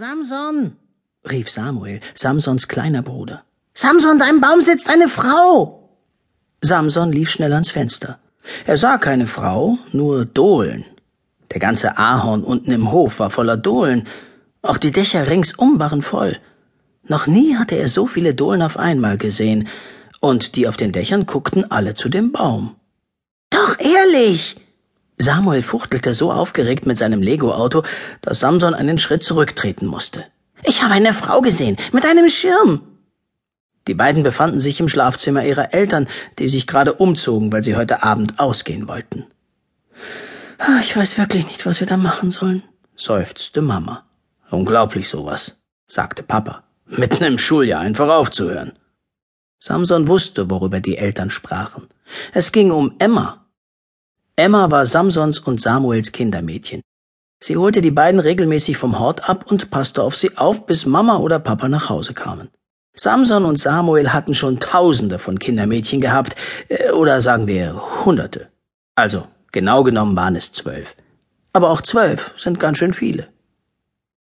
Samson, rief Samuel, Samsons kleiner Bruder. Samson, deinem Baum sitzt eine Frau. Samson lief schnell ans Fenster. Er sah keine Frau, nur Dohlen. Der ganze Ahorn unten im Hof war voller Dohlen. Auch die Dächer ringsum waren voll. Noch nie hatte er so viele Dohlen auf einmal gesehen, und die auf den Dächern guckten alle zu dem Baum. Doch ehrlich, Samuel fuchtelte so aufgeregt mit seinem Lego-Auto, dass Samson einen Schritt zurücktreten musste. Ich habe eine Frau gesehen, mit einem Schirm. Die beiden befanden sich im Schlafzimmer ihrer Eltern, die sich gerade umzogen, weil sie heute Abend ausgehen wollten. Ah, ich weiß wirklich nicht, was wir da machen sollen, seufzte Mama. Unglaublich sowas, sagte Papa. Mitten im Schuljahr einfach aufzuhören. Samson wusste, worüber die Eltern sprachen. Es ging um Emma, Emma war Samsons und Samuels Kindermädchen. Sie holte die beiden regelmäßig vom Hort ab und passte auf sie auf, bis Mama oder Papa nach Hause kamen. Samson und Samuel hatten schon Tausende von Kindermädchen gehabt, äh, oder sagen wir Hunderte. Also, genau genommen waren es zwölf. Aber auch zwölf sind ganz schön viele.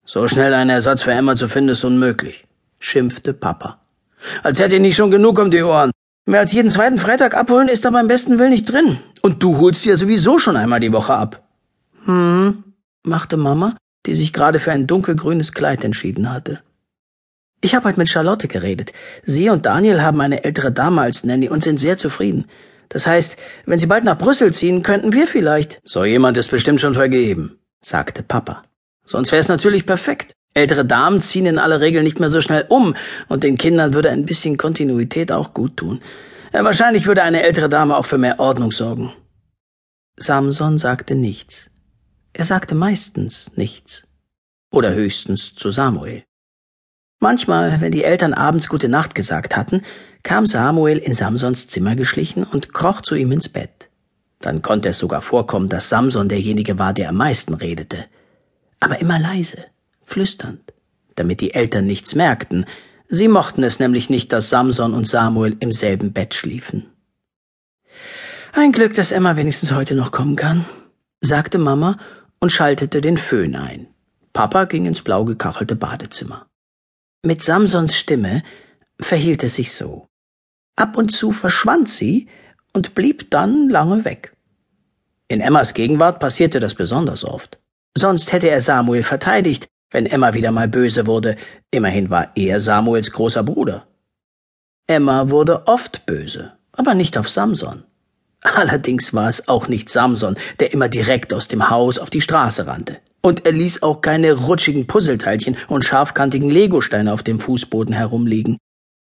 So schnell einen Ersatz für Emma zu finden, ist unmöglich, schimpfte Papa. Als hätte ihr nicht schon genug um die Ohren. Mehr als jeden zweiten Freitag abholen ist da beim besten Willen nicht drin. Und du holst sie ja sowieso schon einmal die Woche ab. Hm, machte Mama, die sich gerade für ein dunkelgrünes Kleid entschieden hatte. Ich habe heute mit Charlotte geredet. Sie und Daniel haben eine ältere Dame als Nanny und sind sehr zufrieden. Das heißt, wenn sie bald nach Brüssel ziehen, könnten wir vielleicht. So jemand ist bestimmt schon vergeben, sagte Papa. Sonst wäre es natürlich perfekt. Ältere Damen ziehen in aller Regel nicht mehr so schnell um, und den Kindern würde ein bisschen Kontinuität auch gut tun. Ja, wahrscheinlich würde eine ältere Dame auch für mehr Ordnung sorgen. Samson sagte nichts. Er sagte meistens nichts. Oder höchstens zu Samuel. Manchmal, wenn die Eltern abends gute Nacht gesagt hatten, kam Samuel in Samsons Zimmer geschlichen und kroch zu ihm ins Bett. Dann konnte es sogar vorkommen, dass Samson derjenige war, der am meisten redete. Aber immer leise flüsternd, damit die Eltern nichts merkten. Sie mochten es nämlich nicht, dass Samson und Samuel im selben Bett schliefen. Ein Glück, dass Emma wenigstens heute noch kommen kann, sagte Mama und schaltete den Föhn ein. Papa ging ins blau gekachelte Badezimmer. Mit Samsons Stimme verhielt es sich so. Ab und zu verschwand sie und blieb dann lange weg. In Emmas Gegenwart passierte das besonders oft. Sonst hätte er Samuel verteidigt, wenn Emma wieder mal böse wurde. Immerhin war er Samuels großer Bruder. Emma wurde oft böse, aber nicht auf Samson. Allerdings war es auch nicht Samson, der immer direkt aus dem Haus auf die Straße rannte. Und er ließ auch keine rutschigen Puzzleteilchen und scharfkantigen Legosteine auf dem Fußboden herumliegen.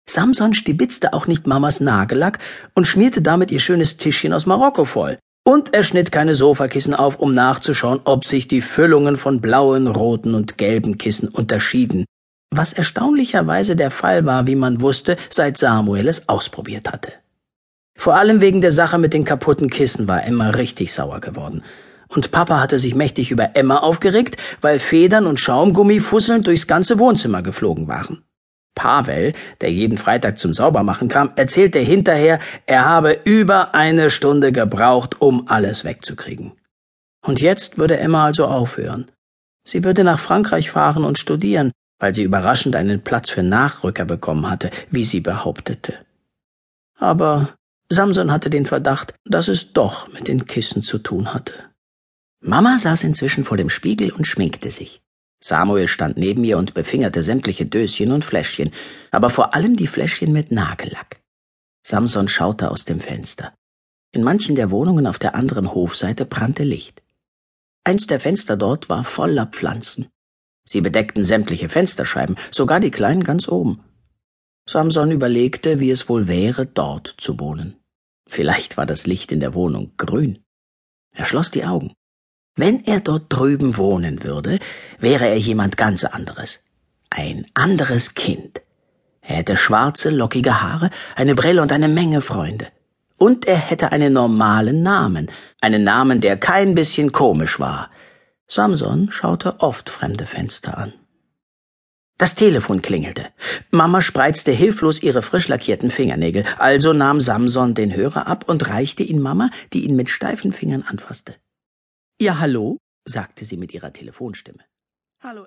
Samson stibitzte auch nicht Mamas Nagellack und schmierte damit ihr schönes Tischchen aus Marokko voll. Und er schnitt keine Sofakissen auf, um nachzuschauen, ob sich die Füllungen von blauen, roten und gelben Kissen unterschieden, was erstaunlicherweise der Fall war, wie man wusste, seit Samuel es ausprobiert hatte. Vor allem wegen der Sache mit den kaputten Kissen war Emma richtig sauer geworden. Und Papa hatte sich mächtig über Emma aufgeregt, weil Federn und Schaumgummi fusselnd durchs ganze Wohnzimmer geflogen waren. Pavel, der jeden Freitag zum Saubermachen kam, erzählte hinterher, er habe über eine Stunde gebraucht, um alles wegzukriegen. Und jetzt würde Emma also aufhören. Sie würde nach Frankreich fahren und studieren, weil sie überraschend einen Platz für Nachrücker bekommen hatte, wie sie behauptete. Aber Samson hatte den Verdacht, dass es doch mit den Kissen zu tun hatte. Mama saß inzwischen vor dem Spiegel und schminkte sich. Samuel stand neben ihr und befingerte sämtliche Döschen und Fläschchen, aber vor allem die Fläschchen mit Nagellack. Samson schaute aus dem Fenster. In manchen der Wohnungen auf der anderen Hofseite brannte Licht. Eins der Fenster dort war voller Pflanzen. Sie bedeckten sämtliche Fensterscheiben, sogar die kleinen ganz oben. Samson überlegte, wie es wohl wäre, dort zu wohnen. Vielleicht war das Licht in der Wohnung grün. Er schloss die Augen. Wenn er dort drüben wohnen würde, wäre er jemand ganz anderes. Ein anderes Kind. Er hätte schwarze, lockige Haare, eine Brille und eine Menge Freunde. Und er hätte einen normalen Namen, einen Namen, der kein bisschen komisch war. Samson schaute oft fremde Fenster an. Das Telefon klingelte. Mama spreizte hilflos ihre frisch lackierten Fingernägel, also nahm Samson den Hörer ab und reichte ihn Mama, die ihn mit steifen Fingern anfasste. Ja, hallo, sagte sie mit ihrer Telefonstimme. Hallo,